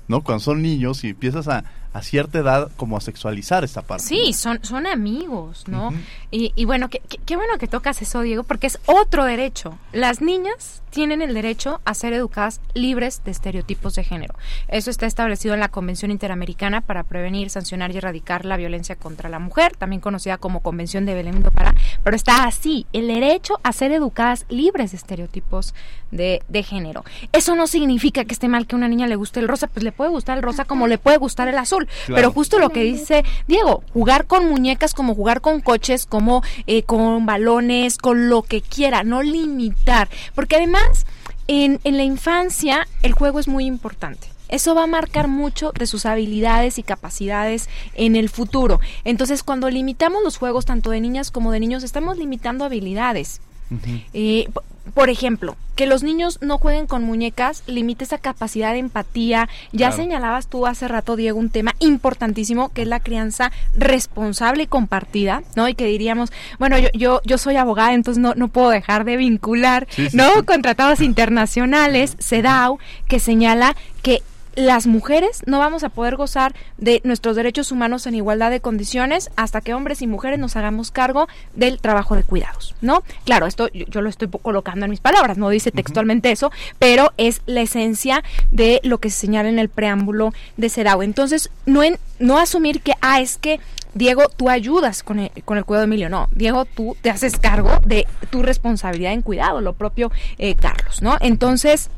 ¿no? Cuando son niños y empiezas a, a cierta edad como a sexualizar esta parte. Sí, son, son amigos, ¿no? Uh -huh. y, y, bueno, qué, qué, bueno que tocas eso, Diego, porque es otro derecho. Las niñas tienen el derecho a ser educadas libres de estereotipos de género. Eso está establecido en la Convención Interamericana para prevenir, sancionar y erradicar la violencia contra la mujer, también conocida como Convención de Belén do Pará, pero está así, el derecho a ser educadas libres de estereotipos de, de género. Eso no significa que esté mal que a una niña le guste el rosa, pues le puede gustar el rosa como le puede gustar el azul. Claro. Pero justo lo que dice Diego, jugar con muñecas como jugar con coches, como eh, con balones, con lo que quiera, no limitar. Porque además, en, en la infancia, el juego es muy importante. Eso va a marcar mucho de sus habilidades y capacidades en el futuro. Entonces, cuando limitamos los juegos tanto de niñas como de niños, estamos limitando habilidades. Uh -huh. eh, por ejemplo, que los niños no jueguen con muñecas limita esa capacidad de empatía. Ya claro. señalabas tú hace rato, Diego, un tema importantísimo que es la crianza responsable y compartida, ¿no? Y que diríamos, bueno, yo, yo, yo soy abogada, entonces no, no puedo dejar de vincular, sí, sí, ¿no? Sí. Con tratados [LAUGHS] internacionales, CEDAW, que señala que las mujeres no vamos a poder gozar de nuestros derechos humanos en igualdad de condiciones hasta que hombres y mujeres nos hagamos cargo del trabajo de cuidados, ¿no? Claro, esto yo, yo lo estoy colocando en mis palabras, no dice textualmente uh -huh. eso, pero es la esencia de lo que se señala en el preámbulo de CEDAW. Entonces, no, en, no asumir que, ah, es que Diego, tú ayudas con el, con el cuidado de Emilio. No, Diego, tú te haces cargo de tu responsabilidad en cuidado, lo propio eh, Carlos, ¿no? Entonces,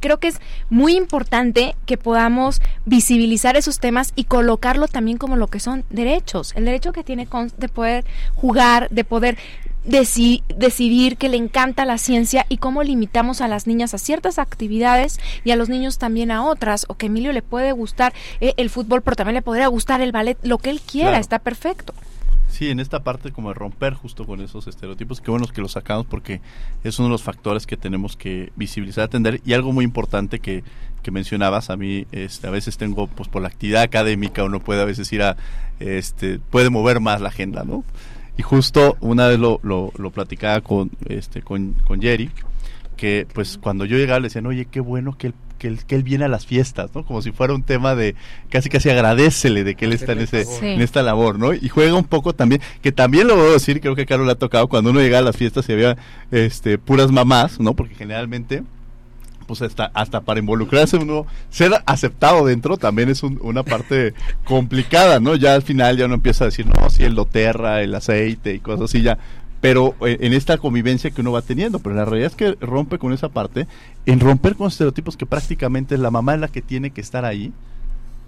creo que es muy importante que podamos visibilizar esos temas y colocarlo también como lo que son derechos. El derecho que tiene de poder jugar, de poder deci decidir que le encanta la ciencia y cómo limitamos a las niñas a ciertas actividades y a los niños también a otras, o que Emilio le puede gustar eh, el fútbol, pero también le podría gustar el ballet, lo que él quiera, claro. está perfecto. Sí, en esta parte como de romper justo con esos estereotipos, qué bueno que los sacamos porque es uno de los factores que tenemos que visibilizar, atender y algo muy importante que, que mencionabas, a mí este, a veces tengo, pues por la actividad académica uno puede a veces ir a, este, puede mover más la agenda, ¿no? Y justo una vez lo, lo, platicaba con, este, con, con Jerry, que pues cuando yo llegaba le decían, oye, qué bueno que él, que él, que él viene a las fiestas, ¿no? Como si fuera un tema de casi casi agradecele de que él está en, ese, sí. en esta labor, ¿no? Y juega un poco también, que también lo voy a decir, creo que Carlos le ha tocado, cuando uno llega a las fiestas y había este, puras mamás, ¿no? Porque generalmente pues hasta, hasta para involucrarse uno, ser aceptado dentro también es una parte complicada, ¿no? Ya al final ya uno empieza a decir, no, sí, el doterra, el aceite y cosas así ya, pero eh, en esta convivencia que uno va teniendo, pero la realidad es que rompe con esa parte, en romper con estereotipos que prácticamente la mamá es la que tiene que estar ahí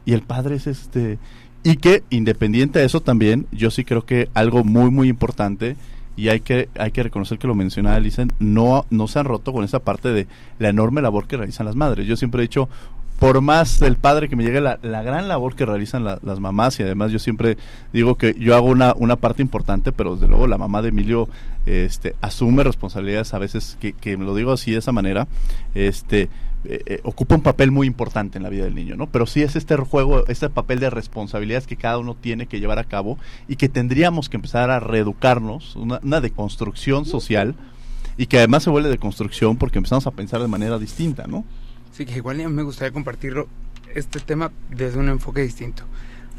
y el padre es este, y que independiente de eso también, yo sí creo que algo muy, muy importante, y hay que hay que reconocer que lo mencionaba Alison, no no se han roto con esa parte de la enorme labor que realizan las madres. Yo siempre he dicho, por más del padre que me llegue la, gran labor que realizan las mamás y además yo siempre digo que yo hago una, una parte importante, pero desde luego la mamá de Emilio este, asume responsabilidades a veces que, que me lo digo así de esa manera, este eh, eh, ocupa un papel muy importante en la vida del niño, ¿no? Pero sí es este juego, este papel de responsabilidades que cada uno tiene que llevar a cabo y que tendríamos que empezar a reeducarnos, una, una deconstrucción social y que además se vuelve de construcción porque empezamos a pensar de manera distinta, ¿no? Sí, que igual me gustaría compartirlo este tema desde un enfoque distinto.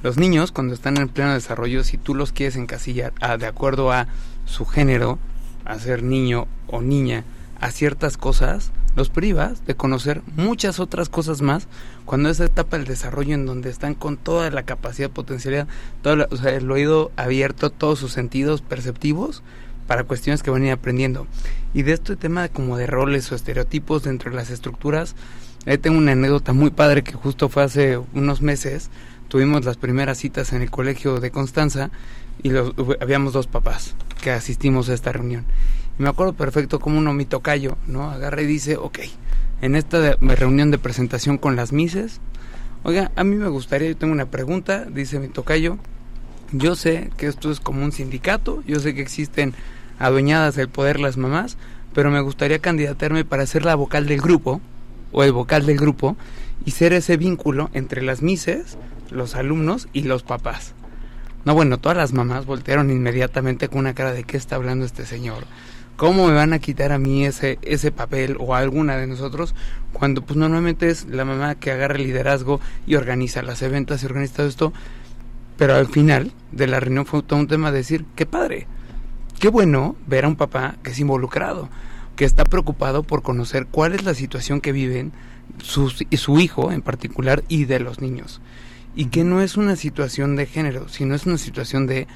Los niños, cuando están en pleno desarrollo, si tú los quieres encasillar a, de acuerdo a su género, a ser niño o niña, a ciertas cosas, los privas de conocer muchas otras cosas más cuando esa etapa del desarrollo en donde están con toda la capacidad, potencialidad, todo o sea, el oído abierto, todos sus sentidos perceptivos para cuestiones que van a ir aprendiendo. Y de este tema como de roles o estereotipos dentro de las estructuras, ahí tengo una anécdota muy padre que justo fue hace unos meses, tuvimos las primeras citas en el colegio de Constanza y los, habíamos dos papás que asistimos a esta reunión. Y me acuerdo perfecto como uno mi tocayo, ¿no? Agarra y dice, ok, en esta reunión de presentación con las mises, oiga, a mí me gustaría, yo tengo una pregunta, dice mi tocayo, yo sé que esto es como un sindicato, yo sé que existen adueñadas del poder las mamás, pero me gustaría candidatarme para ser la vocal del grupo, o el vocal del grupo, y ser ese vínculo entre las mises, los alumnos y los papás. No, bueno, todas las mamás voltearon inmediatamente con una cara de qué está hablando este señor. ¿Cómo me van a quitar a mí ese, ese papel o a alguna de nosotros cuando pues normalmente es la mamá que agarra el liderazgo y organiza las eventas y organiza todo esto? Pero al final de la reunión fue todo un tema de decir, qué padre, qué bueno ver a un papá que es involucrado, que está preocupado por conocer cuál es la situación que viven su, su hijo en particular y de los niños. Y que no es una situación de género, sino es una situación de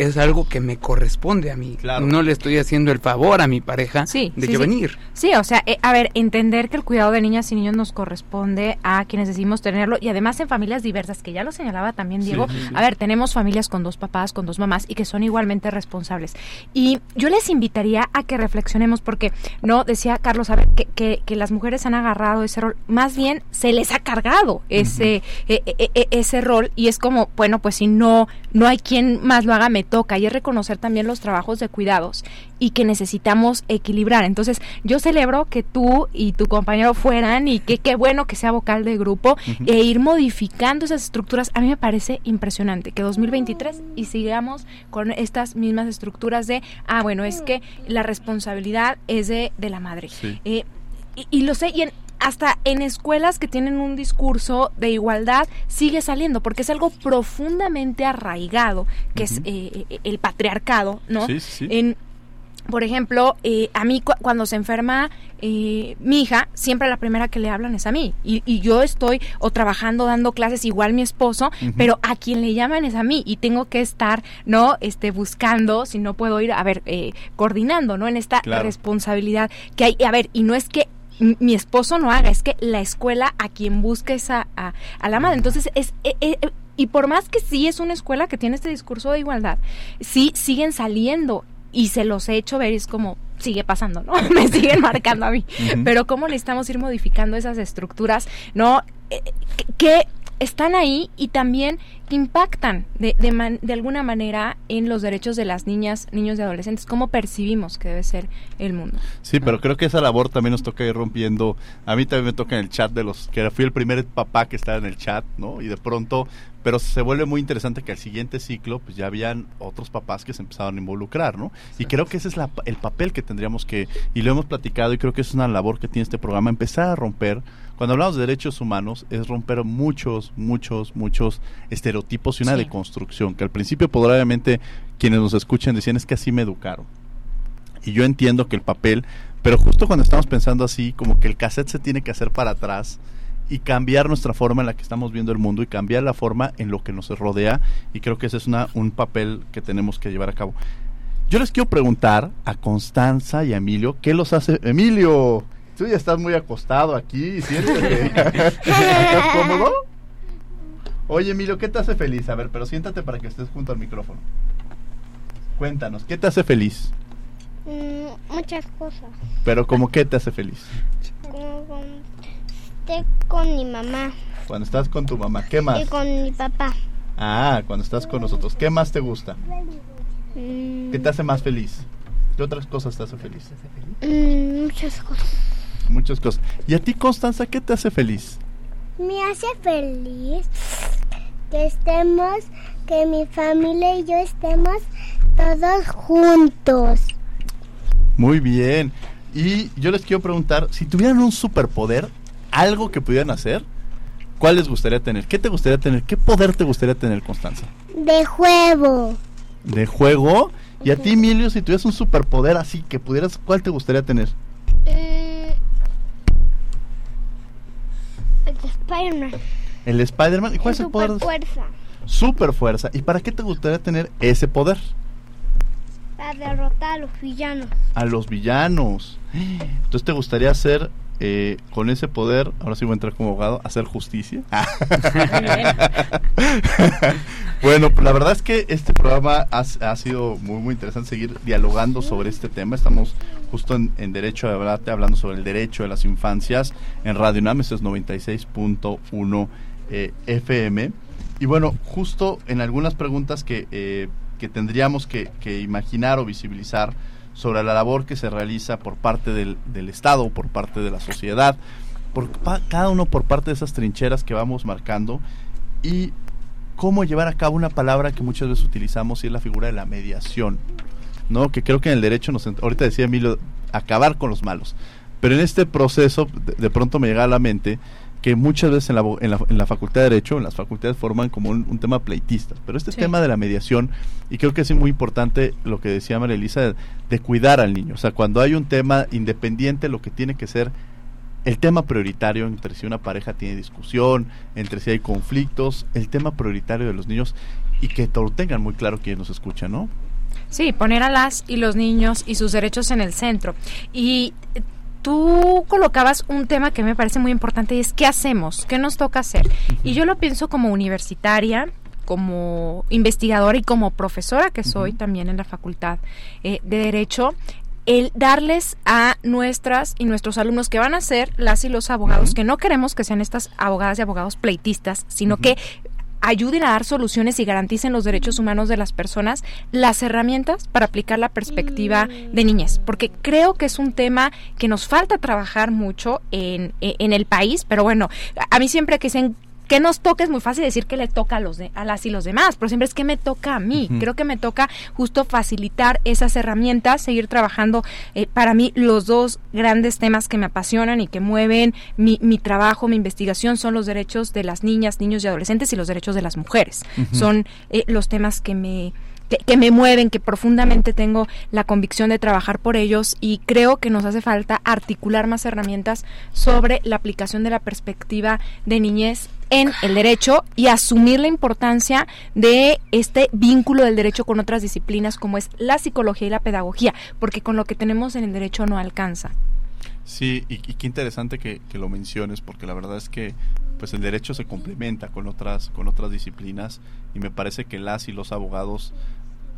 es algo que me corresponde a mí. No le estoy haciendo el favor a mi pareja de que venir. Sí, o sea, eh, a ver, entender que el cuidado de niñas y niños nos corresponde a quienes decidimos tenerlo y además en familias diversas, que ya lo señalaba también Diego. A ver, tenemos familias con dos papás, con dos mamás y que son igualmente responsables. Y yo les invitaría a que reflexionemos porque, no, decía Carlos, a ver, que, que, las mujeres han agarrado ese rol, más bien se les ha cargado ese, e, e, e, ese rol y es como, bueno, pues si no, no hay quien más lo haga, me toca y es reconocer también los trabajos de cuidados y que necesitamos equilibrar. Entonces, yo celebro que tú y tu compañero fueran y que qué bueno que sea vocal de grupo e ir modificando esas estructuras. A mí me parece impresionante que 2023 y sigamos con estas mismas estructuras de, ah, bueno, es que la responsabilidad es de, de la madre. Eh, y, y, lo sé, y en, hasta en escuelas que tienen un discurso de igualdad sigue saliendo, porque es algo profundamente arraigado, que es eh, eh, el patriarcado, ¿no? Sí, sí. En, por ejemplo, eh, a mí cuando se enferma mi hija, siempre la primera que le hablan es a mí. Y, yo estoy o trabajando, dando clases, igual mi esposo, pero a quien le llaman es a mí. Y tengo que estar, ¿no? Este, buscando, si no puedo ir, a ver, coordinando, ¿no? En esta responsabilidad que hay. A ver, y no es que mi esposo no haga, es que la escuela a quien busca es a, la madre. Entonces, es, eh, eh, y por más que sí es una escuela que tiene este discurso de igualdad, sí siguen saliendo y se los he hecho ver y es como sigue pasando, ¿no? [LAUGHS] Me siguen marcando a mí. Pero cómo necesitamos ir modificando esas estructuras, ¿no? Eh, que están ahí y también impactan de, de, de, alguna manera en los derechos de las niñas, niños y adolescentes, cómo percibimos que debe ser el mundo. Sí, pero creo que esa labor también nos toca ir rompiendo. A mí también me toca en el chat de los que fui el primer papá que estaba en el chat, ¿no? Y de pronto, pero se vuelve muy interesante que al siguiente ciclo, pues ya habían otros papás que se empezaron a involucrar, ¿no? Y creo que ese es la, el papel que tendríamos que, y lo hemos platicado, y creo que es una labor que tiene este programa, empezar a romper cuando hablamos de derechos humanos es romper muchos, muchos, muchos estereotipos y una deconstrucción, que al principio probablemente quienes nos escuchen decían es que así me educaron. y yo entiendo que el papel, pero justo cuando estamos pensando así, como que el cassette se tiene que hacer para atrás y cambiar nuestra forma en la que estamos viendo el mundo y cambiar la forma en lo que nos rodea y creo que ese es una, un papel que tenemos que llevar a cabo. Yo les quiero preguntar a Constanza y a Emilio, ¿qué los hace? Emilio, tú ya estás muy acostado aquí, siéntate. [LAUGHS] ¿Estás cómodo? Oye, Emilio, ¿qué te hace feliz? A ver, pero siéntate para que estés junto al micrófono. Cuéntanos, ¿qué te hace feliz? Mm, muchas cosas. Pero ¿cómo qué te hace feliz? Como cuando esté con mi mamá Cuando estás con tu mamá, ¿qué más? y con mi papá. Ah, cuando estás con nosotros, ¿qué más te gusta? Mm, ¿Qué te hace más feliz? ¿Qué otras cosas te hace feliz? mm, muchas cosas. Muchas cosas. ¿Y a ti, Constanza, qué te hace feliz? Me hace feliz que estemos, que mi familia y yo estemos todos juntos. Muy bien. Y yo les quiero preguntar, si tuvieran un superpoder, algo que pudieran hacer, ¿cuál les gustaría tener? ¿Qué te gustaría tener? ¿Qué poder te gustaría tener, Constanza? De juego. ¿De juego? Y a ti, Emilio, si tuvieras un superpoder así que pudieras, ¿cuál te gustaría tener? Mm, Spider-Man. El Spider-Man. ¿Y cuál es el poder? Super fuerza. Super fuerza. ¿Y para qué te gustaría tener ese poder? Para derrotar a los villanos. A los villanos. Entonces, ¿te gustaría hacer eh, con ese poder, ahora sí voy a entrar como abogado, hacer justicia? [LAUGHS] [LAUGHS] bueno, pues la verdad es que este programa ha, ha sido muy, muy interesante seguir dialogando sobre este tema. Estamos justo en, en Derecho a Debate hablando sobre el derecho de las infancias en Radio UNAM, esto es 96.1 eh, FM. Y bueno, justo en algunas preguntas que, eh, que tendríamos que, que imaginar o visibilizar sobre la labor que se realiza por parte del, del Estado, por parte de la sociedad, por pa- cada uno por parte de esas trincheras que vamos marcando y cómo llevar a cabo una palabra que muchas veces utilizamos y es la figura de la mediación, ¿no? Que creo que en el derecho nos ahorita decía Emilio acabar con los malos, pero en este proceso de pronto me llega a la mente que muchas veces en la, en la, en la facultad de Derecho, en las facultades forman como un, un tema pleitista. Pero este Sí. tema de la mediación, y creo que es muy importante lo que decía María Elisa, de, de cuidar al niño. O sea, cuando hay un tema independiente, lo que tiene que ser el tema prioritario entre si una pareja tiene discusión, entre si hay conflictos, el tema prioritario de los niños y que to- tengan muy claro quienes nos escuchan, ¿no? Sí, poner a las y los niños y sus derechos en el centro. Y tú colocabas un tema que me parece muy importante y es qué hacemos, qué nos toca hacer. Y yo lo pienso como universitaria, como investigadora y como profesora que soy también en la Facultad eh, de Derecho el darles a nuestras y nuestros alumnos que van a ser las y los abogados, que no queremos que sean estas abogadas y abogados pleitistas, sino que ayuden a dar soluciones y garanticen los derechos humanos de las personas, las herramientas para aplicar la perspectiva de niñez, porque creo que es un tema que nos falta trabajar mucho en, en el país, pero bueno, a mí siempre que dicen que nos toca es muy fácil decir que le toca a los de, a las y los demás, pero siempre es que me toca a mí. Creo que me toca justo facilitar esas herramientas, seguir trabajando. eh, para mí los dos grandes temas que me apasionan y que mueven mi, mi trabajo, mi investigación son los derechos de las niñas, niños y adolescentes y los derechos de las mujeres. Son eh, los temas que me que, que me mueven, que profundamente tengo la convicción de trabajar por ellos y creo que nos hace falta articular más herramientas sobre la aplicación de la perspectiva de niñez en el derecho y asumir la importancia de este vínculo del derecho con otras disciplinas como es la psicología y la pedagogía, porque con lo que tenemos en el derecho no alcanza. Sí, y, qué interesante que, que lo menciones, porque la verdad es que pues el derecho se complementa con otras, con otras disciplinas y me parece que las y los abogados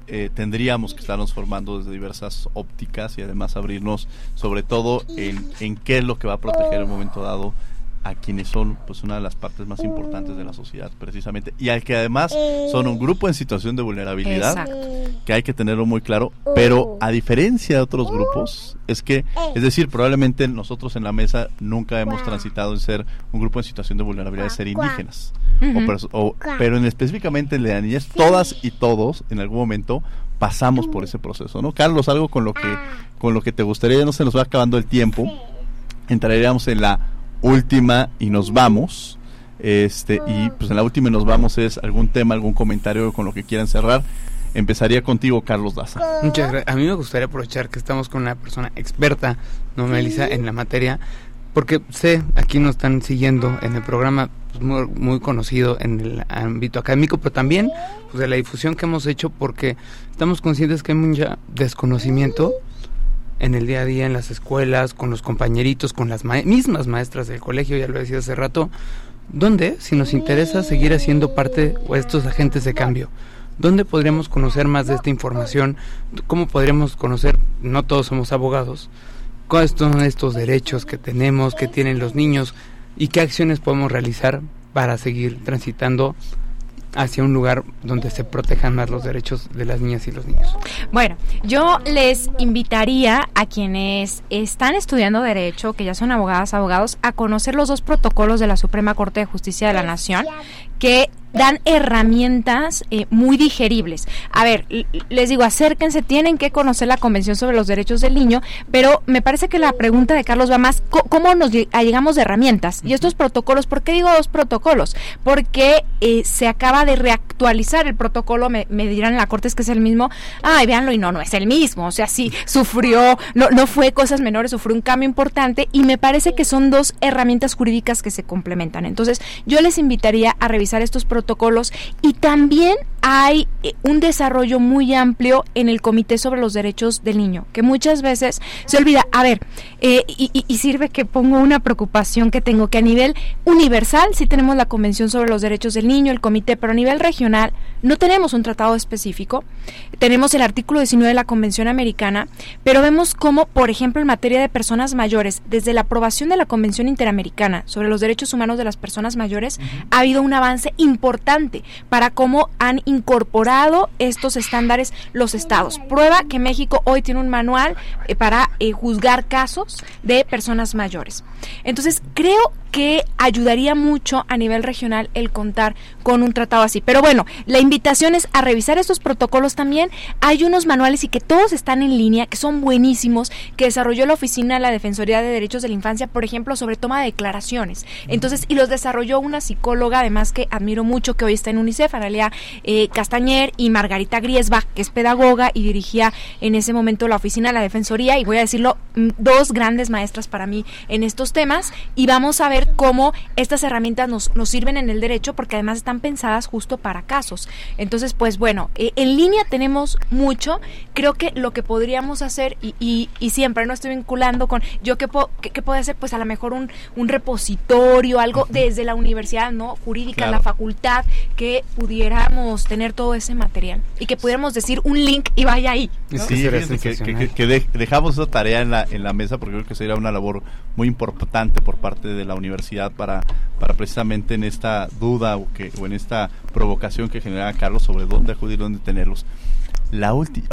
eh, tendríamos que estarnos formando desde diversas ópticas y además abrirnos sobre todo en, en qué es lo que va a proteger en un momento dado a quienes son pues una de las partes más importantes de la sociedad precisamente y al que además son un grupo en situación de vulnerabilidad Exacto. que hay que tenerlo muy claro, pero a diferencia de otros grupos, es que, es decir, probablemente nosotros en la mesa nunca hemos transitado en ser un grupo en situación de vulnerabilidad, de ser indígenas. O- pero en específicamente en la niñez, todas y todos en algún momento pasamos por ese proceso, ¿no? Carlos, algo con lo que, con lo que te gustaría, ya no se nos va acabando el tiempo, entraríamos en la última y nos vamos. Este, y pues en la última y nos vamos es algún tema, algún comentario con lo que quieran cerrar. Empezaría contigo, Carlos Daza. Muchas gracias. A mí me gustaría aprovechar que estamos con una persona experta, no Melissa, en la materia, porque sé, aquí nos están siguiendo en el programa pues, muy, muy, conocido en el ámbito académico, pero también pues, de la difusión que hemos hecho, porque estamos conscientes que hay mucho desconocimiento en el día a día en las escuelas, con los compañeritos, con las mismas maestras del colegio, ya lo decía hace rato, ¿dónde, si nos interesa seguir haciendo parte de estos agentes de cambio? ¿Dónde podríamos conocer más de esta información? ¿Cómo podríamos conocer, no todos somos abogados, cuáles son estos derechos que tenemos, que tienen los niños y qué acciones podemos realizar para seguir transitando hacia un lugar donde se protejan más los derechos de las niñas y los niños. Bueno, yo les invitaría a quienes están estudiando derecho, que ya son abogadas, abogados, a conocer los dos protocolos de la Suprema Corte de Justicia de la Nación que dan herramientas eh, muy digeribles. A ver, les digo, acérquense, tienen que conocer la Convención sobre los Derechos del Niño, pero me parece que la pregunta de Carlos va más, ¿cómo nos llegamos de herramientas? Y estos protocolos, ¿por qué digo dos protocolos? Porque eh, se acaba de reactualizar el protocolo, me, dirán en la Corte es que es el mismo, ay, véanlo, y no, no es el mismo, o sea, sí, sufrió, no, no fue cosas menores, sufrió un cambio importante, y me parece que son dos herramientas jurídicas que se complementan. Entonces, yo les invitaría a revisar estos protocolos protocolos y también hay eh, un desarrollo muy amplio en el Comité sobre los Derechos del Niño, que muchas veces se olvida. A ver, eh, y, y, sirve que pongo una preocupación que tengo, que a nivel universal sí tenemos la Convención sobre los Derechos del Niño, el Comité, pero a nivel regional no tenemos un tratado específico. Tenemos el artículo 19 de la Convención Americana, pero vemos cómo, por ejemplo, en materia de personas mayores, desde la aprobación de la Convención Interamericana sobre los Derechos Humanos de las Personas Mayores, ha habido un avance importante para cómo han incorporado estos estándares los estados. Prueba que México hoy tiene un manual eh, para eh, juzgar casos de personas mayores. Entonces, creo que ayudaría mucho a nivel regional el contar con un tratado así. Pero bueno, la invitación es a revisar estos protocolos también. Hay unos manuales y que todos están en línea, que son buenísimos, que desarrolló la Oficina de la Defensoría de Derechos de la Infancia, por ejemplo, sobre toma de declaraciones. Entonces, y los desarrolló una psicóloga, además que admiro mucho, que hoy está en UNICEF, Analia eh, Castañer, y Margarita Griesbach, que es pedagoga y dirigía en ese momento la Oficina de la Defensoría, y voy a decirlo, mm, dos grandes maestras para mí en estos temas, y vamos a ver cómo estas herramientas nos, nos sirven en el derecho porque además están pensadas justo para casos. Entonces, pues bueno, eh, en línea tenemos mucho. Creo que lo que podríamos hacer, y, y, siempre no estoy vinculando con yo qué, puedo, qué, puede hacer, pues a lo mejor un, un repositorio, algo desde la universidad, ¿no? Jurídica, la facultad, que pudiéramos tener todo ese material y que pudiéramos decir un link y vaya ahí. Sí, que, que, dejamos esa tarea en la, en la mesa porque creo que sería una labor muy importante por parte de la universidad para, para precisamente en esta duda o, que, o en esta provocación que genera Carlos sobre dónde acudir, dónde tenerlos. La última...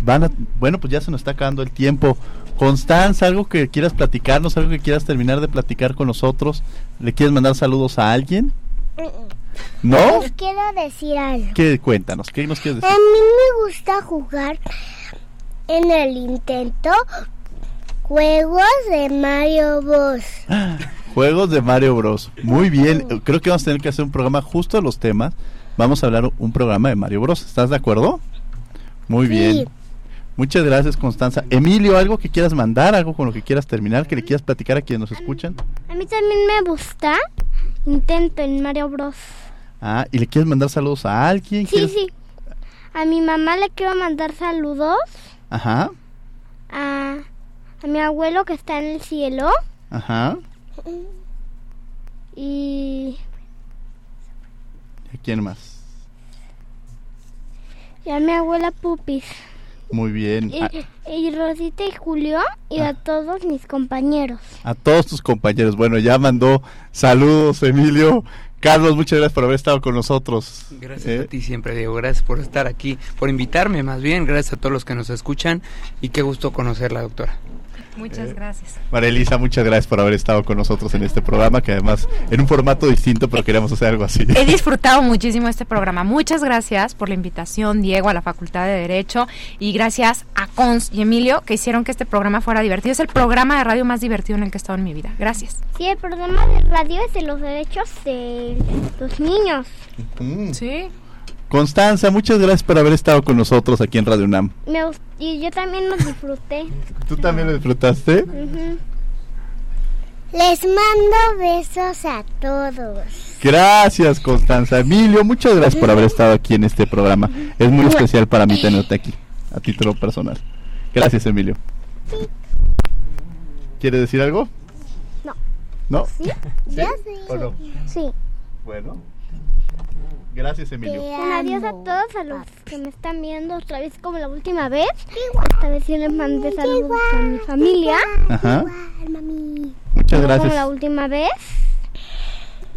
Van bueno, pues ya se nos está acabando el tiempo. Constanza, algo que quieras platicarnos, algo que quieras terminar de platicar con nosotros. ¿Le quieres mandar saludos a alguien? ¿No? Les quiero decir algo. ¿Qué? Cuéntanos, ¿qué nos quieres decir? A mí me gusta jugar en el intento Juegos de Mario Bros. Juegos de Mario Bros. Muy bien. Creo que vamos a tener que hacer un programa justo de los temas. Vamos a hablar un programa de Mario Bros. ¿Estás de acuerdo? Muy bien. Muchas gracias, Constanza. Emilio, ¿algo que quieras mandar? ¿Algo con lo que quieras terminar? ¿Que le quieras platicar a quienes nos escuchan? A mí también me gusta. Intento en Mario Bros. Ah, ¿y le quieres mandar saludos a alguien? Sí, sí. A mi mamá le quiero mandar saludos. Ajá. A a mi abuelo que está en el cielo. Ajá. Y... ¿A quién más? Y a mi abuela Pupis. Muy bien. Y, ah. Rosita y Julio y a ah. todos mis compañeros. A todos tus compañeros. Bueno, ya mandó saludos, Emilio. Carlos, muchas gracias por haber estado con nosotros. Gracias a eh, ti siempre, Diego. Gracias por estar aquí, por invitarme más bien. Gracias a todos los que nos escuchan y qué gusto conocerla, doctora. Muchas eh, gracias. María Elisa, muchas gracias por haber estado con nosotros en este programa, que además en un formato distinto, pero queremos hacer algo así. He disfrutado muchísimo este programa. Muchas gracias por la invitación, Diego, a la Facultad de Derecho, y gracias a Cons y Emilio, que hicieron que este programa fuera divertido. Es el programa de radio más divertido en el que he estado en mi vida. Gracias. Sí, el programa de radio es de los derechos de los niños. Sí. Constanza, muchas gracias por haber estado con nosotros aquí en Radio UNAM. Me y yo también lo disfruté. [LAUGHS] ¿Tú también lo disfrutaste? Les mando besos a todos. Gracias, Constanza. Emilio, muchas gracias por haber estado aquí en este programa. Es muy especial para mí tenerte aquí, a título personal. Gracias, Emilio. ¿Quiere decir algo? No. ¿No? ¿Sí? [LAUGHS] Ya sí. ¿O no? Sí. Bueno. Gracias, Emilio. Un adiós a todos a los que me están viendo otra vez como la última vez. Esta vez sí les mandé saludos a mi familia. Ajá. mami. Muchas Como gracias. la última vez.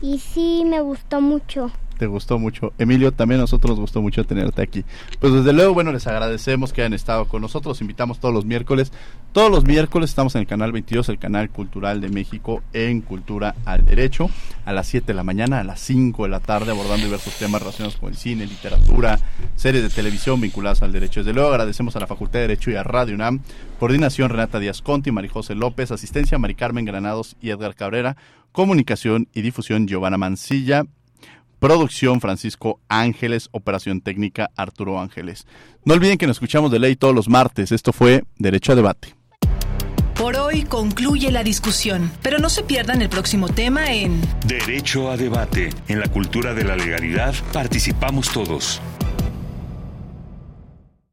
Y sí me gustó mucho. Te gustó mucho. Emilio, también a nosotros nos gustó mucho tenerte aquí. Pues desde luego, bueno, les agradecemos que hayan estado con nosotros. Los invitamos todos los miércoles. Todos los miércoles estamos en el canal 22, el canal cultural de México, en Cultura al Derecho, a las 7 de la mañana, a las 5 de la tarde, abordando diversos temas relacionados con el cine, literatura, series de televisión vinculadas al derecho. Desde luego, agradecemos a la Facultad de Derecho y a Radio UNAM. Coordinación Renata Díaz Conti, Marijose López, asistencia Mari Carmen Granados y Edgar Cabrera, comunicación y difusión Giovanna Mancilla, Producción Francisco Ángeles, operación técnica Arturo Ángeles. No olviden que nos escuchamos de ley todos los martes. Esto fue Derecho a Debate. Por hoy concluye la discusión, pero no se pierdan el próximo tema en Derecho a debate. En la cultura de la legalidad participamos todos.